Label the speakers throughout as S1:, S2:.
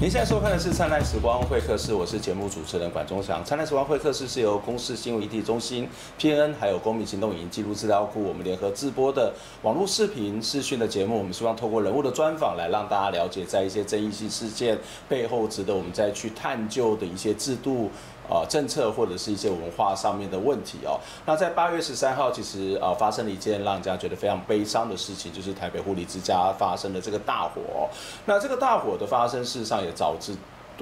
S1: 您现在收看的是《灿烂时光会客室》，我是节目主持人管中祥。《灿烂时光会客室》是由公视新闻媒体中心、PN 还有公民行动影音记录资料库我们联合制播的网络视频视讯的节目。我们希望透过人物的专访，来让大家了解在一些争议性事件背后，值得我们再去探究的一些制度。呃，政策或者是一些文化上面的问题哦。那在八月十三号，其实呃发生了一件让人家觉得非常悲伤的事情，就是台北护理之家发生的这个大火。那这个大火的发生，事实上也导致。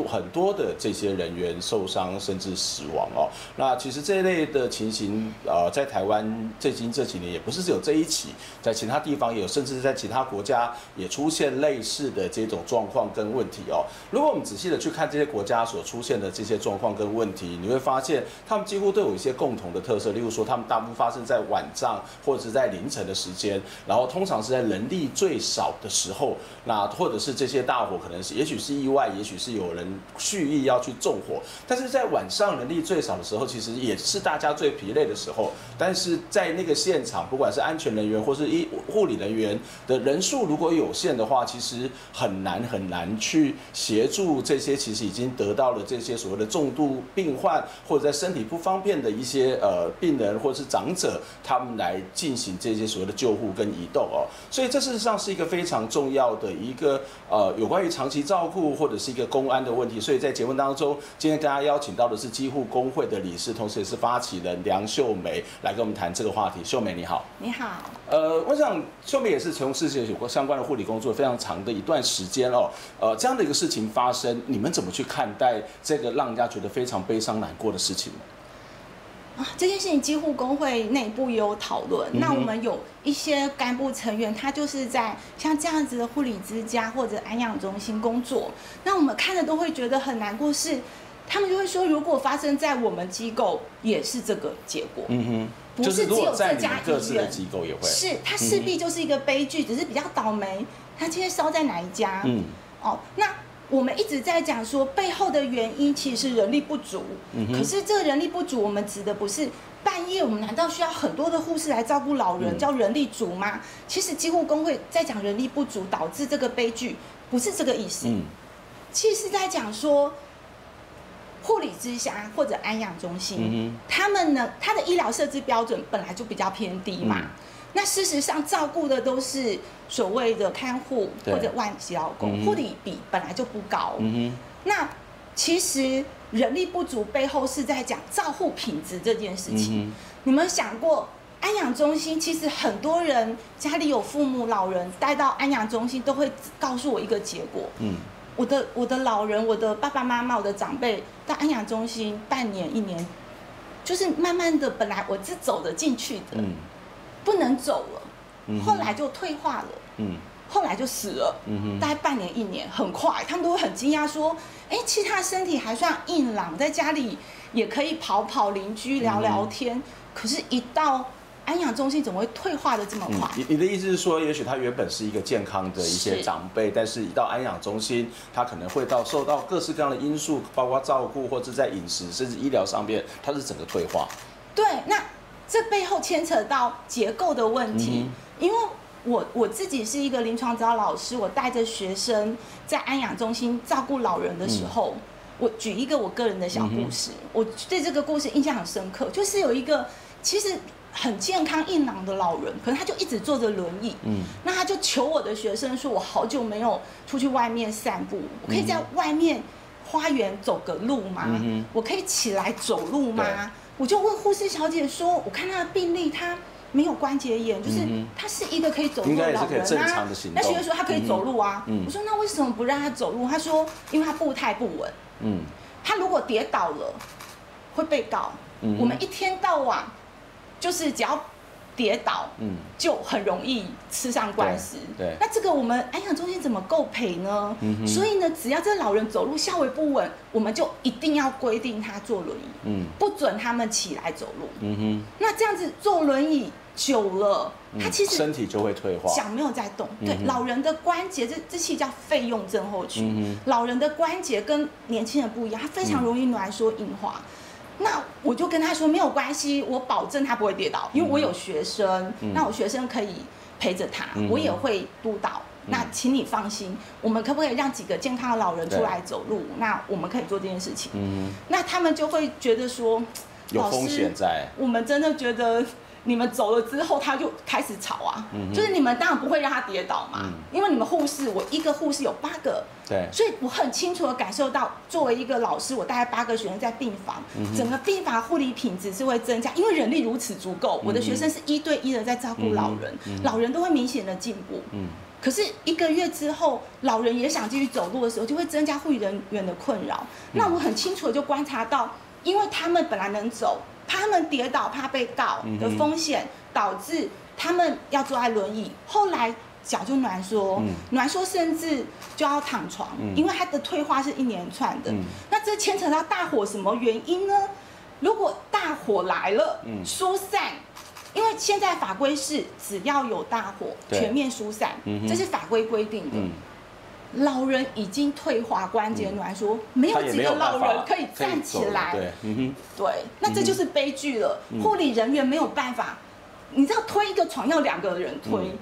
S1: 很多的这些人员受伤甚至死亡哦，那其实这一类的情形，呃，在台湾最近这几年也不是只有这一起，在其他地方也有，甚至在其他国家也出现类似的这种状况跟问题哦。如果我们仔细的去看这些国家所出现的这些状况跟问题，你会发现他们几乎都有一些共同的特色，例如说他们大部分发生在晚上或者是在凌晨的时间，然后通常是在人力最少的时候，那或者是这些大火可能是也许是意外，也许是有人。蓄意要去纵火，但是在晚上人力最少的时候，其实也是大家最疲累的时候。但是在那个现场，不管是安全人员或是医护理人员的人数如果有限的话，其实很难很难去协助这些其实已经得到了这些所谓的重度病患或者在身体不方便的一些呃病人或者是长者，他们来进行这些所谓的救护跟移动哦。所以这事实上是一个非常重要的一个呃有关于长期照顾或者是一个公安的问题。所以在节目当中，今天大家邀请到的是基护工会的理事，同时也是发起人梁秀梅来跟我们谈这个话题。秀梅你好，
S2: 你好。
S1: 呃，我想秀梅也是从事有过相关的护理工作非常长的一段时间哦。呃，这样的一个事情发生，你们怎么去看待这个让人家觉得非常悲伤难过的事情呢？
S2: 啊，这件事情几乎工会内部也有讨论。嗯、那我们有一些干部成员，他就是在像这样子的护理之家或者安养中心工作。那我们看了都会觉得很难过，是他们就会说，如果发生在我们机构，也是这个结果。嗯哼，不是只有这家医院，机构也会是，它势必就是一个悲剧，只是比较倒霉。他今天烧在哪一家？嗯，哦，那。我们一直在讲说，背后的原因其实是人力不足。嗯、可是这个人力不足，我们指的不是半夜，我们难道需要很多的护士来照顾老人，叫人力足吗？其实基护工会在讲人力不足导致这个悲剧，不是这个意思。嗯、其实是在讲说，护理之家或者安养中心，嗯、他们呢，他的医疗设置标准本来就比较偏低嘛。嗯那事实上，照顾的都是所谓的看护或者外籍劳工，护理比本来就不高。嗯。那其实人力不足背后是在讲照护品质这件事情。你们想过，安养中心其实很多人家里有父母老人带到安养中心，都会告诉我一个结果。嗯。我的我的老人，我的爸爸妈妈，我的长辈到安养中心半年一年，就是慢慢的，本来我是走得进去的。嗯。不能走了，后来就退化了，嗯，后来就死了，嗯哼，大概半年一年，很快，他们都会很惊讶说，哎，其实他身体还算硬朗，在家里也可以跑跑邻居聊聊天，可是，一到安养中心，怎么会退化的这么快？
S1: 你你的意思是说，也许他原本是一个健康的一些长辈，但是一到安养中心，他可能会到受到各式各样的因素，包括照顾或者在饮食甚至医疗上面，他是整个退化。
S2: 对，那。这背后牵扯到结构的问题，嗯、因为我我自己是一个临床指导老师，我带着学生在安养中心照顾老人的时候，嗯、我举一个我个人的小故事，嗯、我对这个故事印象很深刻，就是有一个其实很健康硬朗的老人，可能他就一直坐着轮椅，嗯，那他就求我的学生说，我好久没有出去外面散步，我可以在外面花园走个路吗？嗯、我可以起来走路吗？我就问护士小姐说：“我看他的病历，他没有关节炎，就是他是一个可以走路的老人啊。那学姐说他可以走路啊。我说那为什么不让他走路？他说因为他步态不稳。嗯，他如果跌倒了会被告。我们一天到晚就是只要。”跌倒，嗯，就很容易吃上官司。对，对，那这个我们安养中心怎么够赔呢？嗯，所以呢，只要这老人走路稍微不稳，我们就一定要规定他坐轮椅，嗯，不准他们起来走路。嗯哼，那这样子坐轮椅久了，他其实身体就会退化，脚没有在动。对，老人的关节，这这器叫费用症候群。嗯，老人的关节跟年轻人不一样，他非常容易挛缩硬化。那我就跟他说没有关系，我保证他不会跌倒，因为我有学生，嗯、那我学生可以陪着他，嗯、我也会督导，那请你放心，我们可不可以让几个健康的老人出来走路？那我们可以做这件事情。嗯，那他们就会觉得说，
S1: 有风险在。
S2: 我们真的觉得。你们走了之后，他就开始吵啊，嗯、就是你们当然不会让他跌倒嘛，嗯、因为你们护士，我一个护士有八个，
S1: 对，
S2: 所以我很清楚的感受到，作为一个老师，我带八个学生在病房，嗯、整个病房护理品质是会增加，因为人力如此足够，我的学生是一对一的在照顾老人，嗯、老人都会明显的进步，嗯，可是一个月之后，老人也想继续走路的时候，就会增加护理人员的困扰，嗯、那我很清楚的就观察到，因为他们本来能走。怕他们跌倒，怕被告的风险，导致他们要坐在轮椅。后来脚就暖缩，暖缩甚至就要躺床，因为它的退化是一连串的。那这牵扯到大火什么原因呢？如果大火来了，疏散，因为现在法规是只要有大火，全面疏散，这是法规规定的。老人已经退化，关节暖缩，没有几个老人可以站起来。对，那这就是悲剧了。护理人员没有办法，你知道推一个床要两个人推，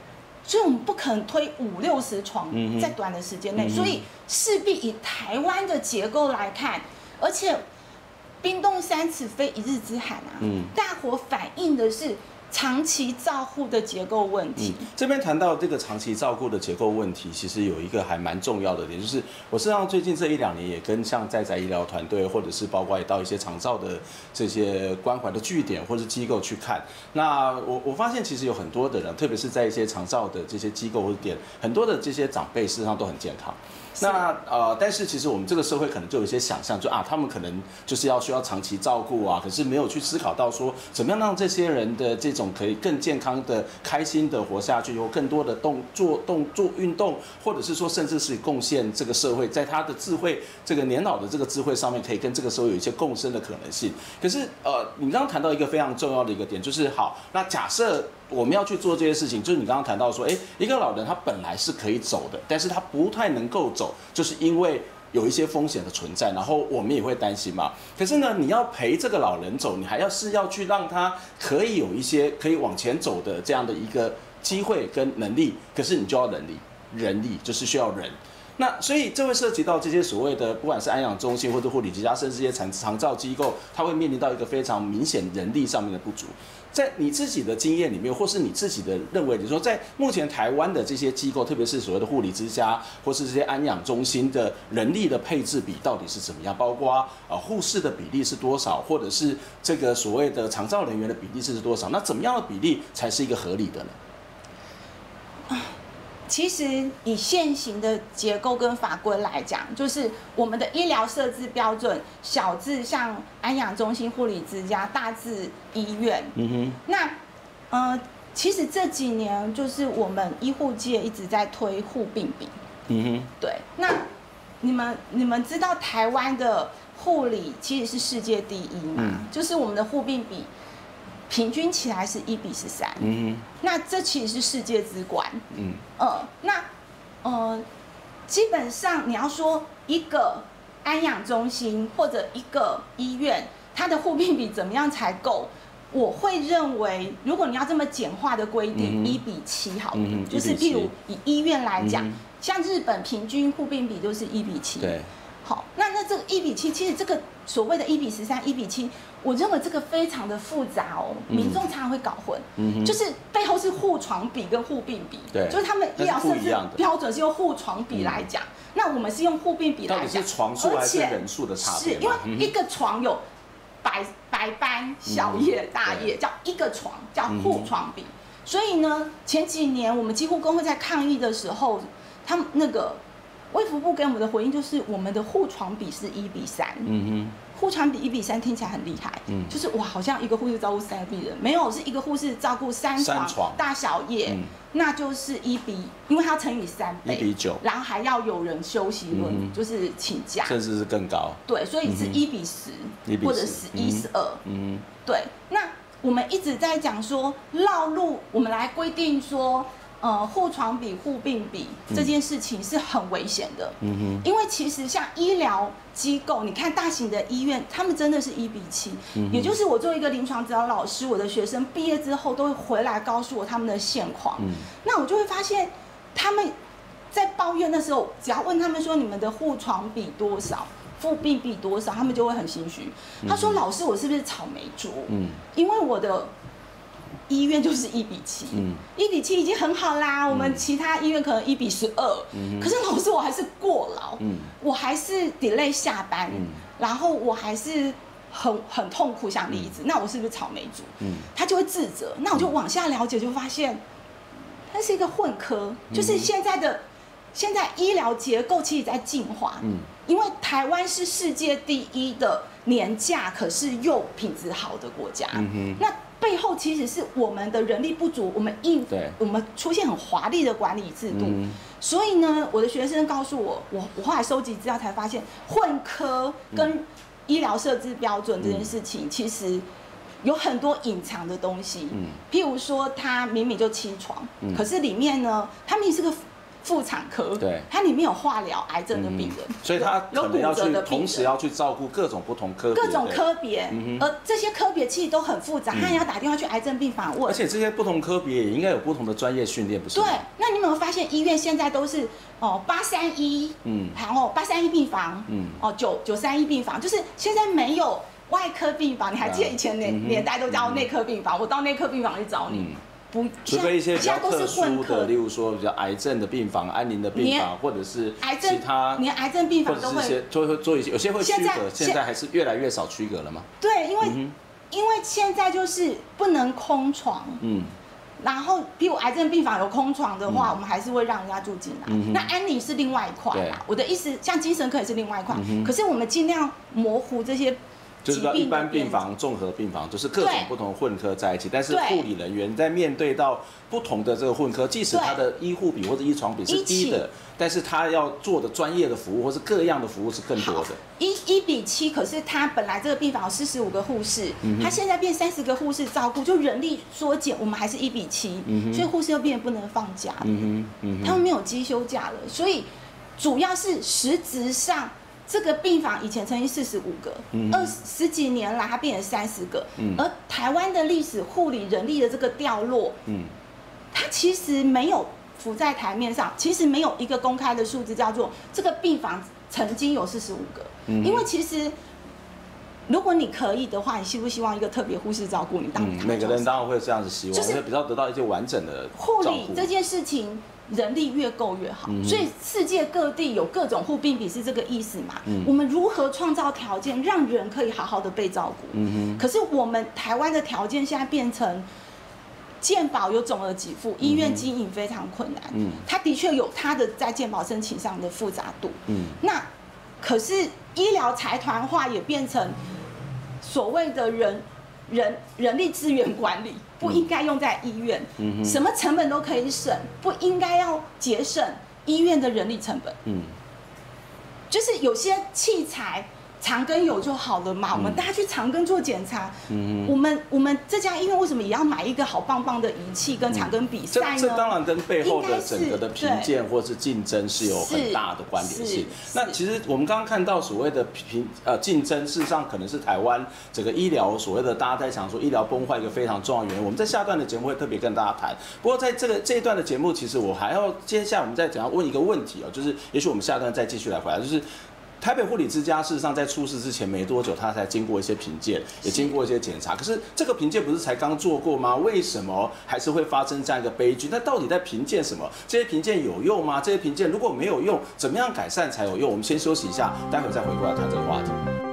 S2: 所以我们不可能推五六十床在短的时间内，所以势必以台湾的结构来看，而且冰冻三尺非一日之寒啊，大火反映的是。长期照护的结构问
S1: 题。这边谈到这个长期照顾的结构问题，其实有一个还蛮重要的点，就是我实际上最近这一两年也跟像在宅医疗团队，或者是包括也到一些长照的这些关怀的据点或者机构去看。那我我发现其实有很多的人，特别是在一些长照的这些机构或者点，很多的这些长辈事实上都很健康。那呃，但是其实我们这个社会可能就有一些想象，就啊，他们可能就是要需要长期照顾啊，可是没有去思考到说，怎么样让这些人的这种可以更健康的、开心的活下去，有更多的动做动做运动，或者是说甚至是贡献这个社会，在他的智慧这个年老的这个智慧上面，可以跟这个社会有一些共生的可能性。可是呃，你刚刚谈到一个非常重要的一个点，就是好，那假设。我们要去做这些事情，就是你刚刚谈到说，诶，一个老人他本来是可以走的，但是他不太能够走，就是因为有一些风险的存在，然后我们也会担心嘛。可是呢，你要陪这个老人走，你还要是要去让他可以有一些可以往前走的这样的一个机会跟能力，可是你就要人力，人力就是需要人。那所以这会涉及到这些所谓的，不管是安养中心或者护理之家，甚至这些长长照机构，它会面临到一个非常明显人力上面的不足。在你自己的经验里面，或是你自己的认为，你说在目前台湾的这些机构，特别是所谓的护理之家，或是这些安养中心的人力的配置比到底是怎么样？包括呃护士的比例是多少，或者是这个所谓的长照人员的比例是多少？那怎么样的比例才是一个合理的呢？
S2: 其实以现行的结构跟法规来讲，就是我们的医疗设置标准，小至像安养中心、护理之家，大至医院。嗯哼。那，呃，其实这几年就是我们医护界一直在推护病比。嗯哼。对。那你们你们知道台湾的护理其实是世界第一嘛？嗯。就是我们的护病比。平均起来是一比十三，那这其实是世界之冠，嗯，呃，那，呃，基本上你要说一个安养中心或者一个医院，它的护病比怎么样才够？我会认为，如果你要这么简化的规定，一比七好，就是譬如以医院来讲，像日本平均护病比就是一比七，对，好，那那这个一比七，其实这个所谓的一比十三、一比七。我认为这个非常的复杂哦，民众常常会搞混，嗯、就是背后是护床比跟护病比，对，就是他们医疗设置标准是用护床比来讲，嗯、那我们是用护病比来讲，到底是床数还是人数的差别？是因为一个床有白白班、小夜、大夜，叫一个床叫护床比，所以呢，前几年我们几乎工会在抗议的时候，他们那个卫福部给我们的回应就是，我们的护床比是一比三，嗯哼。护床比一比三听起来很厉害，嗯，就是哇，好像一个护士照顾三个病人，没有，是一个护士照顾三床，三床。大小夜，嗯、那就是一比，因为它乘以三倍，一比九，然后还要有人休息轮，嗯、就是请假，
S1: 甚至是更高，
S2: 对，所以是一比十、嗯，或者十一十二，嗯，对，那我们一直在讲说绕路，我们来规定说。呃，护床比护病比这件事情是很危险的，嗯哼，因为其实像医疗机构，你看大型的医院，他们真的是一比七，嗯，也就是我作为一个临床指导老师，我的学生毕业之后都会回来告诉我他们的现况，嗯，那我就会发现他们在抱怨的时候，只要问他们说你们的护床比多少，护病比多少，他们就会很心虚。他说：“老师，我是不是草莓族？嗯，因为我的医院就是一比七，嗯，一比七已经很好啦。我们其他医院可能一比十二，嗯，可是老师我还是过劳，嗯，我还是 delay 下班，嗯，然后我还是很很痛苦想离职。那我是不是草莓族？嗯，他就会自责。那我就往下了解，就发现。”它是一个混科，就是现在的、嗯、现在医疗结构其实在进化。嗯，因为台湾是世界第一的年假，可是又品质好的国家。那背后其实是我们的人力不足，我们应对。我们出现很华丽的管理制度。嗯、所以呢，我的学生告诉我，我我后来收集资料才发现，混科跟医疗设置标准这件事情，其实。有很多隐藏的东西，嗯，譬如说他明明就七床，嗯，可是里面呢，他明明是个妇产科，对，它里面有化疗、癌症的病人，嗯，
S1: 所以他可能要去同时要去照顾各种不同科别，
S2: 各种科别，嗯，而这些科别其实都很复杂，他也要打电话去癌症病房问，
S1: 而且这些不同科别也应该有不同的专业训练，不是？
S2: 对，那你有没有发现医院现在都是哦八三一，嗯，然后八三一病房，嗯，哦九九三一病房，就是现在没有。外科病房，你还记得以前年年代都叫内科病房？我到内科病房去找你，不，
S1: 除非一些比较特殊的，例如说比较癌症的病房、安宁的病房，或者是其他，
S2: 连癌症病房都会
S1: 做会做一些，有些会区隔，现在还是越来越少区隔了吗？
S2: 对，因为因为现在就是不能空床，嗯，然后比如癌症病房有空床的话，我们还是会让人家住进来。那安宁是另外一块啦，我的意思，像精神科也是另外一块，可是我们尽量模糊这些。
S1: 就是说，一般病房、综合病房，就是各种不同混科在一起。但是护理人员在面对到不同的这个混科，即使他的医护比或者医床比是低的，但是他要做的专业的服务或是各样的服务是更多的。
S2: 一一比七，可是他本来这个病房有四十五个护士，他现在变三十个护士照顾，就人力缩减，我们还是一比七，所以护士又变得不能放假，他们没有机休假了，所以主要是实质上。这个病房以前曾经四十五个，二十几年来它变成三十个，而台湾的历史护理人力的这个掉落，它其实没有浮在台面上，其实没有一个公开的数字叫做这个病房曾经有四十五个，因为其实如果你可以的话，你希不希望一个特别护士照顾你？当
S1: 每个人当然会这样子希望，就是比较得到一些完整的
S2: 护理这件事情。人力越够越好，所以世界各地有各种护病比是这个意思嘛？我们如何创造条件让人可以好好的被照顾？可是我们台湾的条件现在变成健保有总额给付，医院经营非常困难。嗯，它的确有它的在健保申请上的复杂度。嗯，那可是医疗财团化也变成所谓的人。人人力资源管理不应该用在医院，什么成本都可以省，不应该要节省医院的人力成本。嗯，就是有些器材。长根有就好了嘛？我们大家去长根做检查。嗯，我们我们这家医院为什么也要买一个好棒棒的仪器跟长根比赛呢？
S1: 这这当然跟背后的整个的评鉴或是竞争是有很大的关联性。那其实我们刚刚看到所谓的评呃竞争，事实上可能是台湾整个医疗所谓的大家在想说医疗崩坏一个非常重要的原因。我们在下段的节目会特别跟大家谈。不过在这个这一段的节目，其实我还要接下来我们再怎样问一个问题哦，就是也许我们下段再继续来回答，就是。台北护理之家事实上在出事之前没多久，他才经过一些评鉴，也经过一些检查。可是这个评鉴不是才刚做过吗？为什么还是会发生这样一个悲剧？那到底在评鉴什么？这些评鉴有用吗？这些评鉴如果没有用，怎么样改善才有用？我们先休息一下，待会再回过来谈这个话题。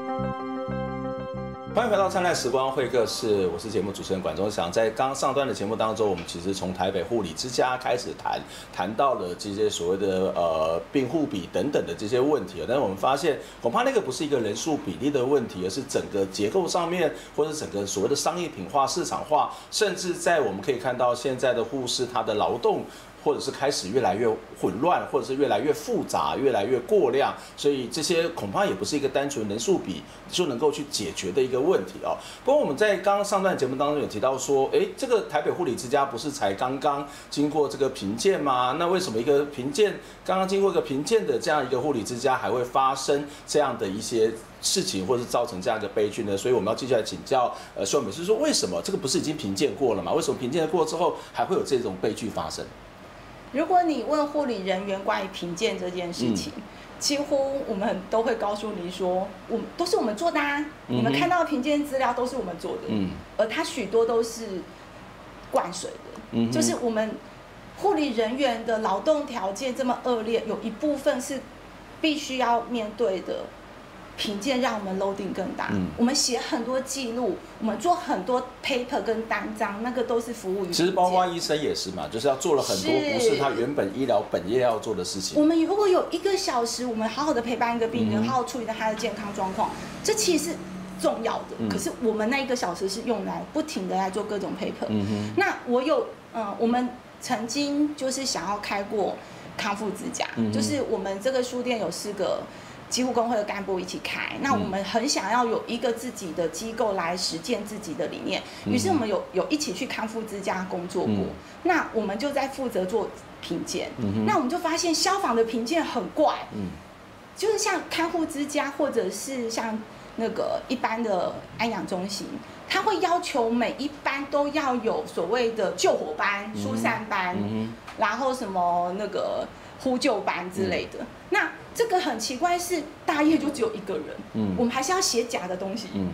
S1: 欢迎回到灿烂时光会客室，我是节目主持人管中祥。在刚上段的节目当中，我们其实从台北护理之家开始谈，谈到了这些所谓的呃病护比等等的这些问题。但是我们发现，恐怕那个不是一个人数比例的问题，而是整个结构上面，或者整个所谓的商业品化、市场化，甚至在我们可以看到现在的护士他的劳动。或者是开始越来越混乱，或者是越来越复杂，越来越过量，所以这些恐怕也不是一个单纯人数比就能够去解决的一个问题哦。不过我们在刚刚上段节目当中有提到说，诶，这个台北护理之家不是才刚刚经过这个评鉴吗？那为什么一个评鉴刚刚经过一个评鉴的这样一个护理之家还会发生这样的一些事情，或者是造成这样一个悲剧呢？所以我们要继续来请教呃秀美，是说为什么这个不是已经评鉴过了吗？为什么评鉴过之后还会有这种悲剧发生？
S2: 如果你问护理人员关于评鉴这件事情，嗯、几乎我们都会告诉你说，我都是我们做的啊，嗯、你们看到的评鉴资料都是我们做的，嗯，而它许多都是灌水的，嗯，就是我们护理人员的劳动条件这么恶劣，有一部分是必须要面对的。评鉴让我们 loading 更大，嗯、我们写很多记录，我们做很多 paper 跟单张，那个都是服务于。
S1: 其实包括医生也是嘛，就是要做了很多不是他原本医疗本业要做的事情。
S2: 我们如果有一个小时，我们好好的陪伴一个病人，嗯、好好处理他的健康状况，这其实是重要的。嗯、可是我们那一个小时是用来不停的来做各种 paper。嗯哼。那我有，嗯、呃，我们曾经就是想要开过康复之家，嗯、就是我们这个书店有四个。几乎工会的干部一起开，那我们很想要有一个自己的机构来实践自己的理念，于是我们有有一起去康复之家工作过，嗯、那我们就在负责做评鉴，嗯、那我们就发现消防的评鉴很怪，嗯、就是像康复之家或者是像那个一般的安养中心，他会要求每一班都要有所谓的救火班、疏散班，然后什么那个呼救班之类的，嗯、那。这个很奇怪，是大夜就只有一个人，嗯，我们还是要写假的东西，嗯，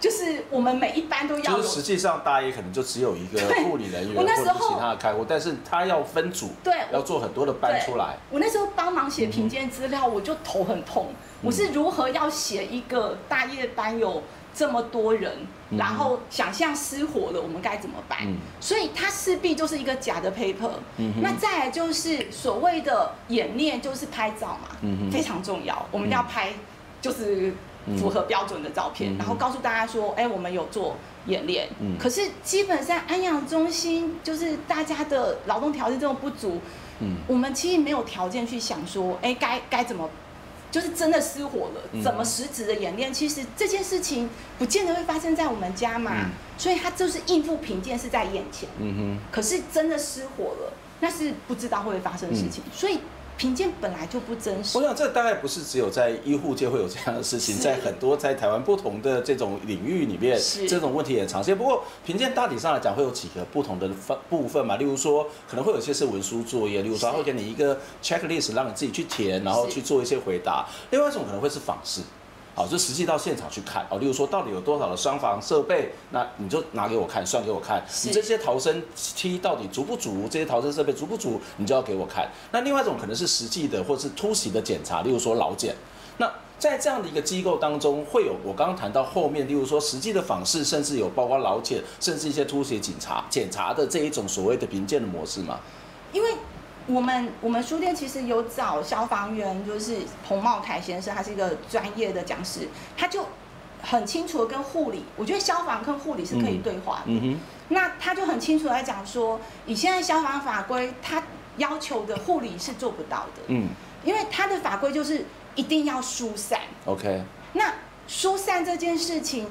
S2: 就是我们每一班都要。
S1: 就是实际上大夜可能就只有一个护理人员或者其他的开户，但是他要分组，对，要做很多的班出来。
S2: 我那时候帮忙写评鉴资料，我就头很痛。我是如何要写一个大夜班有这么多人，然后想象失火了，我们该怎么办？嗯、所以它势必就是一个假的 paper。嗯、那再来就是所谓的演练，就是拍照嘛，嗯、非常重要。我们要拍就是符合标准的照片，嗯、然后告诉大家说，哎，我们有做演练。嗯、可是基本上安养中心就是大家的劳动条件这么不足，嗯、我们其实没有条件去想说，哎，该该怎么。就是真的失火了，怎么实质的演练？嗯、其实这件事情不见得会发生在我们家嘛，嗯、所以他就是应付贫贱是在眼前。嗯哼。可是真的失火了，那是不知道会发生的事情，嗯、所以。评鉴本来就不真实。我想这大概不是只有在医护界会有这样的事情，在很多在台湾不同的这种领域里面，是这种问题也常见。不过评鉴大体上来讲会有几个不同的分部分嘛，例如说可能会有一些是文书作业，例如说他会给你一个 checklist 让你自己去填，然后去做一些回答。另外一种可能会是访视。好，就实际到现场去看哦，例如说到底有多少的消防设备，那你就拿给我看，算给我看。你这些逃生梯到底足不足？这些逃生设备足不足？你就要给我看。那另外一种可能是实际的，或是突袭的检查，例如说老检。那在这样的一个机构当中，会有我刚刚谈到后面，例如说实际的访视，甚至有包括劳检，甚至一些突袭警察检查的这一种所谓的评鉴的模式吗？因为。我们我们书店其实有找消防员，就是彭茂凯先生，他是一个专业的讲师，他就很清楚的跟护理，我觉得消防跟护理是可以对话的。嗯哼。那他就很清楚来讲说，以现在消防法规，他要求的护理是做不到的。嗯。因为他的法规就是一定要疏散。OK。那疏散这件事情，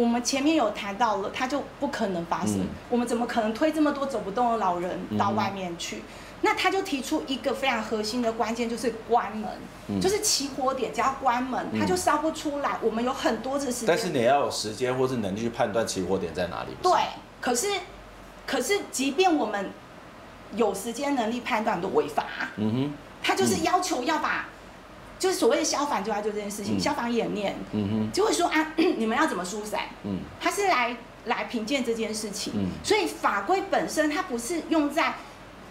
S2: 我们前面有谈到了，他就不可能发生。嗯。我们怎么可能推这么多走不动的老人到外面去？嗯那他就提出一个非常核心的关键，就是关门，嗯、就是起火点，只要关门，它就烧不出来。嗯、我们有很多的时间，
S1: 但是你要有时间或是能力去判断起火点在哪里。
S2: 对，可是，可是，即便我们有时间能力判断，都违法。嗯哼，他就是要求要把，嗯、就是所谓的消防就要做这件事情，嗯、消防演练，嗯哼，就会说啊，你们要怎么疏散？嗯，他是来来评鉴这件事情。嗯，所以法规本身它不是用在。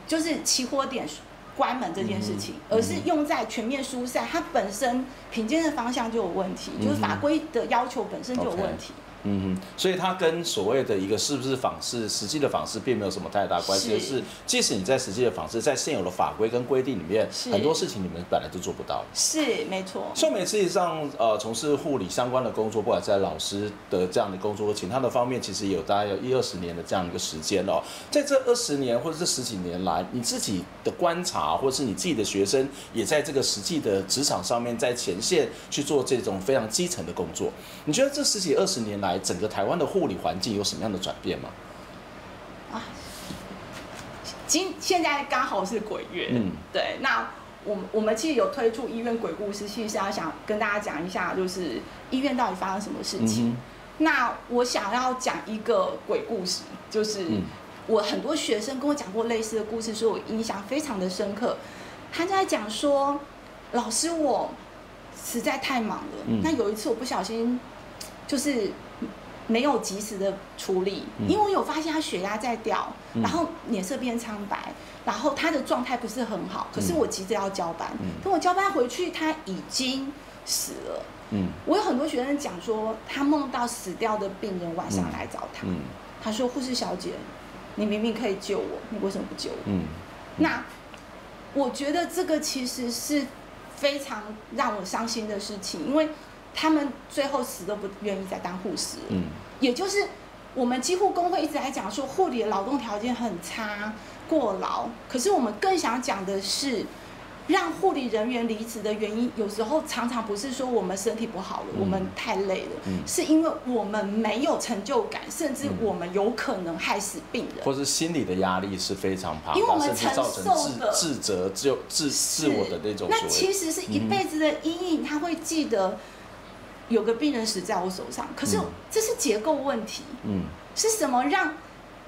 S2: 就是起火点关门这件事情，而是用在全面疏散，它本身评鉴的方向就有问题，就是法规的要求本身就有问题。
S1: 嗯哼，所以它跟所谓的一个是不是访视，实际的访视并没有什么太大关系。是，是即使你在实际的访视，在现有的法规跟规定里面，很多事情你们本来就做不到。
S2: 是，没错。
S1: 秀美实际上呃从事护理相关的工作，不管在老师的这样的工作，其他的方面，其实有大概有一二十年的这样一个时间哦。在这二十年或者这十几年来，你自己的观察，或者是你自己的学生，也在这个实际的职场上面，在前线去做这种非常基层的工作。你觉得这十几二十年来，整个台湾的护理环境有什么样的转变吗？啊，
S2: 今现在刚好是鬼月，嗯，对。那我们我们其实有推出医院鬼故事，其实是要想跟大家讲一下，就是医院到底发生什么事情。嗯、那我想要讲一个鬼故事，就是我很多学生跟我讲过类似的故事，所以我印象非常的深刻。他在讲说，老师我实在太忙了，嗯、那有一次我不小心就是没有及时的处理，嗯、因为我有发现他血压在掉，然后脸色变苍白，然后他的状态不是很好。可是我急着要交班，嗯、等我交班回去，他已经死了。嗯，我有很多学生讲说，他梦到死掉的病人晚上来找他，嗯嗯、他说：“护士小姐，你明明可以救我，你为什么不救我？”嗯，那我觉得这个其实是非常让我伤心的事情，因为他们最后死都不愿意再当护士。嗯，也就是我们几乎工会一直在讲说，护理的劳动条件很差，过劳。可是我们更想讲的是。让护理人员离职的原因，有时候常常不是说我们身体不好了，嗯、我们太累了，嗯、是因为我们没有成就感，甚至我们有可能害死病人，
S1: 或是心理的压力是非常庞大，甚至造成自自责、就自自我的那种。
S2: 那其实是一辈子的阴影，他会记得有个病人死在我手上，可是这是结构问题，嗯，是什么让？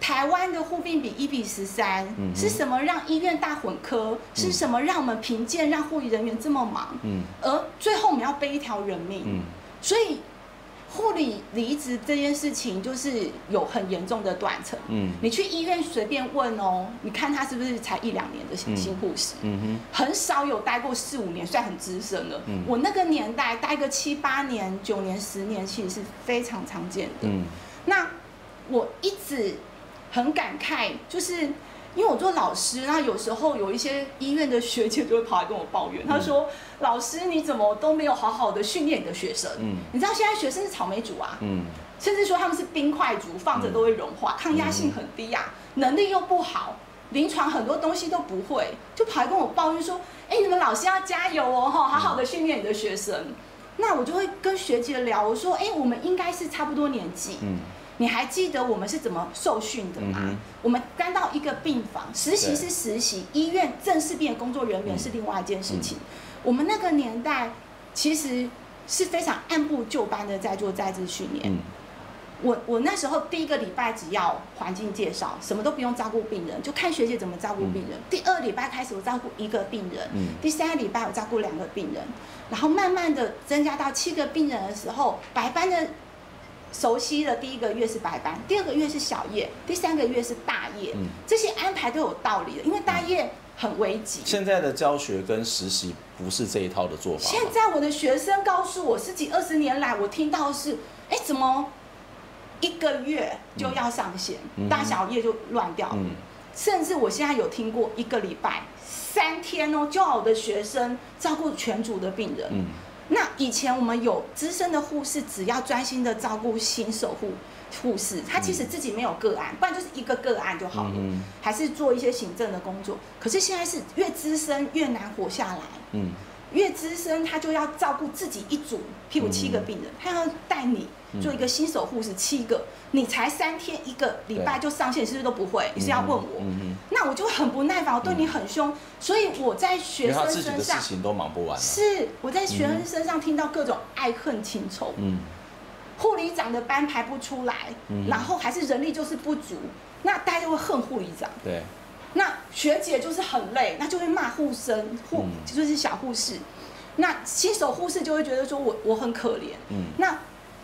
S2: 台湾的护病比一比十三，嗯，是什么让医院大混科？嗯、是什么让我们贫贱让护理人员这么忙？嗯，而最后我们要背一条人命。嗯，所以护理离职这件事情就是有很严重的断层。嗯，你去医院随便问哦，你看他是不是才一两年的新护士？嗯，嗯哼，很少有待过四五年，算很资深了。嗯，我那个年代待个七八年、九年、十年，其实是非常常见的。嗯，那我一直。很感慨，就是因为我做老师，那有时候有一些医院的学姐就会跑来跟我抱怨，她、嗯、说：“老师你怎么都没有好好的训练你的学生？嗯，你知道现在学生是草莓族啊，嗯，甚至说他们是冰块族，放着都会融化，嗯、抗压性很低啊，能力又不好，临床很多东西都不会，就跑来跟我抱怨说：‘哎、欸，你们老师要加油哦，哈，好好的训练你的学生。嗯’那我就会跟学姐聊，我说：‘哎、欸，我们应该是差不多年纪。’嗯。你还记得我们是怎么受训的吗？嗯、我们刚到一个病房实习是实习，医院正式变工作人员是另外一件事情。嗯、我们那个年代其实是非常按部就班的在做在职训练。嗯、我我那时候第一个礼拜只要环境介绍，什么都不用照顾病人，就看学姐怎么照顾病人。嗯、第二礼拜开始我照顾一个病人，嗯、第三个礼拜我照顾两个病人，然后慢慢的增加到七个病人的时候，白班的。熟悉的第一个月是白班，第二个月是小夜，第三个月是大夜。嗯，这些安排都有道理的，因为大夜很危急。
S1: 现在的教学跟实习不是这一套的做法。
S2: 现在我的学生告诉我，十几二十年来，我听到的是，哎，怎么一个月就要上线，嗯、大小夜就乱掉了。嗯、甚至我现在有听过一个礼拜三天哦，就要我的学生照顾全组的病人。嗯。那以前我们有资深的护士，只要专心的照顾新手护护士，他其实自己没有个案，不然就是一个个案就好了，嗯、还是做一些行政的工作。可是现在是越资深越难活下来，嗯、越资深他就要照顾自己一组，譬如七个病人，他要带你。做一个新手护士，七个，你才三天一个礼拜就上线，是不是都不会？你是要问我？那我就很不耐烦，我对你很凶，所以我在学生身上，
S1: 事情都忙不完。
S2: 是我在学生身上听到各种爱恨情仇。嗯，护理长的班排不出来，然后还是人力就是不足，那大家就会恨护理长。对，那学姐就是很累，那就会骂护生护，就是小护士。那新手护士就会觉得说我我很可怜。嗯，那。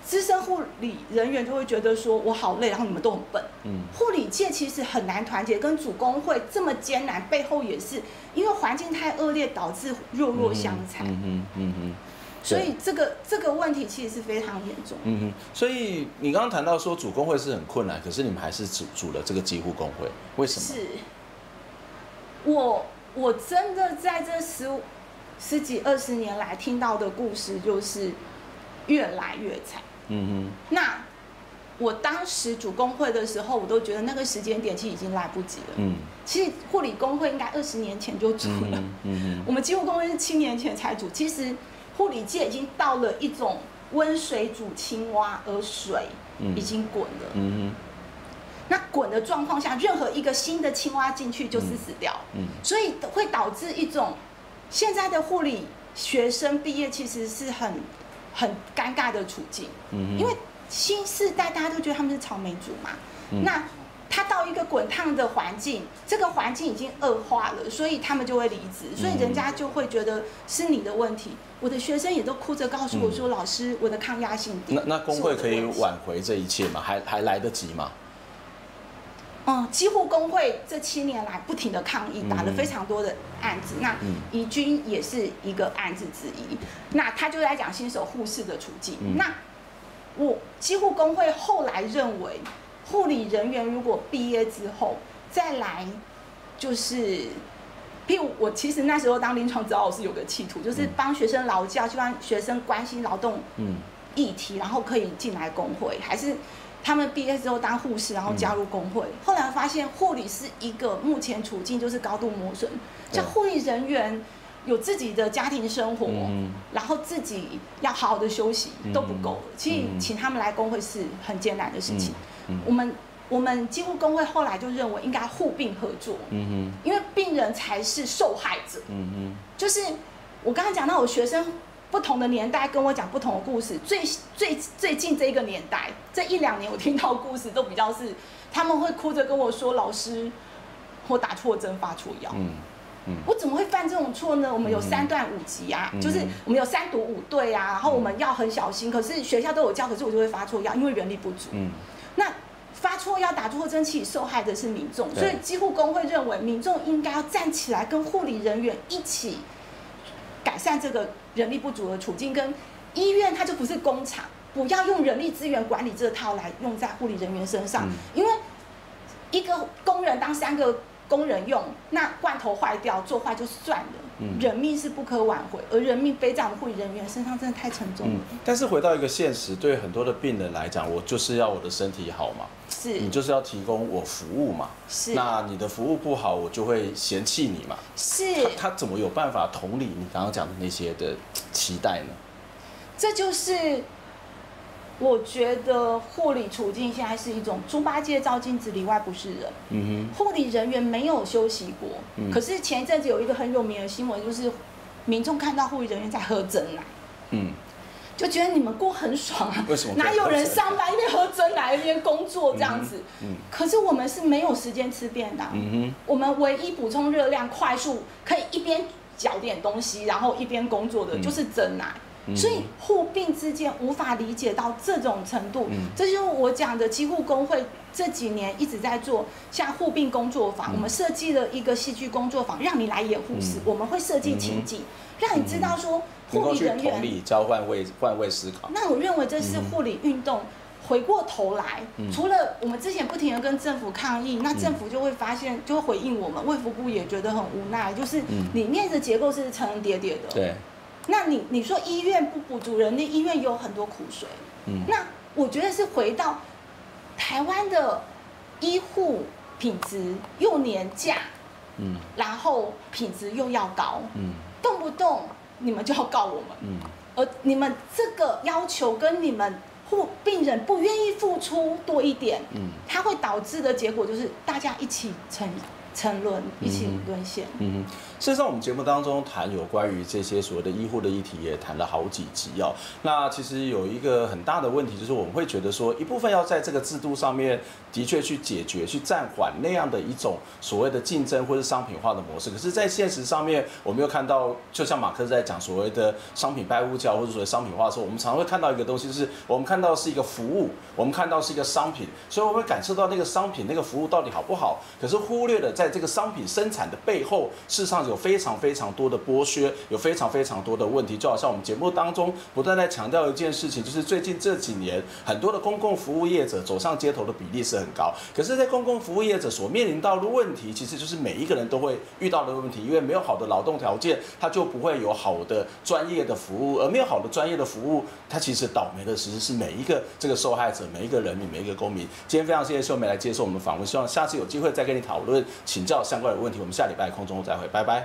S2: 资深护理人员就会觉得说：“我好累，然后你们都很笨。”嗯，护理界其实很难团结，跟主工会这么艰难，背后也是因为环境太恶劣，导致弱弱相残。嗯嗯嗯嗯。所以这个这个问题其实是非常严重。嗯哼。
S1: 所以你刚刚谈到说主工会是很困难，可是你们还是组组了这个几乎工会，为什么？
S2: 是。我我真的在这十十几二十年来听到的故事，就是越来越惨。嗯哼，那我当时主工会的时候，我都觉得那个时间点其实已经来不及了。嗯，其实护理工会应该二十年前就组了。嗯，嗯，我们几乎工会是七年前才组。其实护理界已经到了一种温水煮青蛙，而水已经滚了。嗯哼，那滚的状况下，任何一个新的青蛙进去就是死掉。嗯，嗯，所以会导致一种现在的护理学生毕业其实是很。很尴尬的处境，嗯，因为新世代大家都觉得他们是草莓族嘛，嗯、那他到一个滚烫的环境，这个环境已经恶化了，所以他们就会离职，所以人家就会觉得是你的问题。我的学生也都哭着告诉我说：“老师，我的抗压性低。”
S1: 那那工会可以挽回这一切吗？还还来得及吗？
S2: 嗯，几乎工会这七年来不停的抗议，打了非常多的案子。那怡君也是一个案子之一。那他就在讲新手护士的处境。那我几乎工会后来认为，护理人员如果毕业之后再来，就是，譬如我其实那时候当临床指导老师有个企图，就是帮学生劳教，希望学生关心劳动议题，然后可以进来工会，还是。他们毕业之后当护士，然后加入工会。后来发现护理是一个目前处境就是高度磨损，像护理人员有自己的家庭生活，然后自己要好好的休息都不够。其实请他们来工会是很艰难的事情。我们我们几乎工会后来就认为应该互病合作，因为病人才是受害者。就是我刚才讲到我学生。不同的年代跟我讲不同的故事。最最最近这一个年代，这一两年我听到的故事都比较是，他们会哭着跟我说：“老师，我打错针发错药。”嗯嗯，我怎么会犯这种错呢？我们有三段五级啊，嗯、就是我们有三读五对啊，然后我们要很小心。可是学校都有教，可是我就会发错药，因为人力不足。嗯，那发错药打错针，其实受害的是民众，所以几乎工会认为民众应该要站起来，跟护理人员一起。改善这个人力不足的处境，跟医院它就不是工厂，不要用人力资源管理这套来用在护理人员身上，因为一个工人当三个工人用，那罐头坏掉做坏就算了。嗯，人命是不可挽回，而人命背在护理人员身上真的太沉重了。
S1: 嗯，但是回到一个现实，对很多的病人来讲，我就是要我的身体好嘛，
S2: 是
S1: 你就是要提供我服务嘛，
S2: 是
S1: 那你的服务不好，我就会嫌弃你嘛，
S2: 是
S1: 他他怎么有办法同理你刚刚讲的那些的期待呢？
S2: 这就是。我觉得护理处境现在是一种猪八戒照镜子里外不是人。嗯哼。护理人员没有休息过。嗯。可是前一阵子有一个很有名的新闻，就是民众看到护理人员在喝针奶。嗯。就觉得你们过很爽啊。为什么？哪有人上班一边喝真奶一边工作这样子？嗯。可是我们是没有时间吃便当。嗯哼。我们唯一补充热量、快速可以一边嚼点东西，然后一边工作的就是真奶。所以护病之间无法理解到这种程度，嗯、这就是我讲的。几乎工会这几年一直在做像护病工作坊，嗯、我们设计了一个戏剧工作坊，让你来演护士。嗯、我们会设计情景，嗯、让你知道说护理人员
S1: 同理交换位换位思考。
S2: 那我认为这是护理运动。回过头来，嗯、除了我们之前不停的跟政府抗议，那政府就会发现，就会回应我们。卫福部也觉得很无奈，就是里面的结构是层层叠叠的。
S1: 对。
S2: 那你你说医院不补助人力，医院有很多苦水。嗯，那我觉得是回到台湾的医护品质又廉价，嗯，然后品质又要高，嗯，动不动你们就要告我们，嗯，而你们这个要求跟你们护病人不愿意付出多一点，嗯，它会导致的结果就是大家一起沉沉沦，一起沦陷。嗯
S1: 嗯。事实上，我们节目当中谈有关于这些所谓的医护的议题，也谈了好几集哦。那其实有一个很大的问题，就是我们会觉得说，一部分要在这个制度上面的确去解决、去暂缓那样的一种所谓的竞争或是商品化的模式。可是，在现实上面，我们又看到，就像马克在讲所谓的商品拜物教或者所谓商品化的时候，我们常常会看到一个东西，就是我们看到是一个服务，我们看到是一个商品，所以我们会感受到那个商品、那个服务到底好不好。可是忽略了在这个商品生产的背后，事实上。有非常非常多的剥削，有非常非常多的问题，就好像我们节目当中不断在强调一件事情，就是最近这几年很多的公共服务业者走上街头的比例是很高，可是，在公共服务业者所面临到的问题，其实就是每一个人都会遇到的问题，因为没有好的劳动条件，他就不会有好的专业的服务，而没有好的专业的服务，他其实倒霉的其实是每一个这个受害者，每一个人民，每一个公民。今天非常谢谢秀美来接受我们的访问，希望下次有机会再跟你讨论请教相关的问题。我们下礼拜空中再会，拜拜。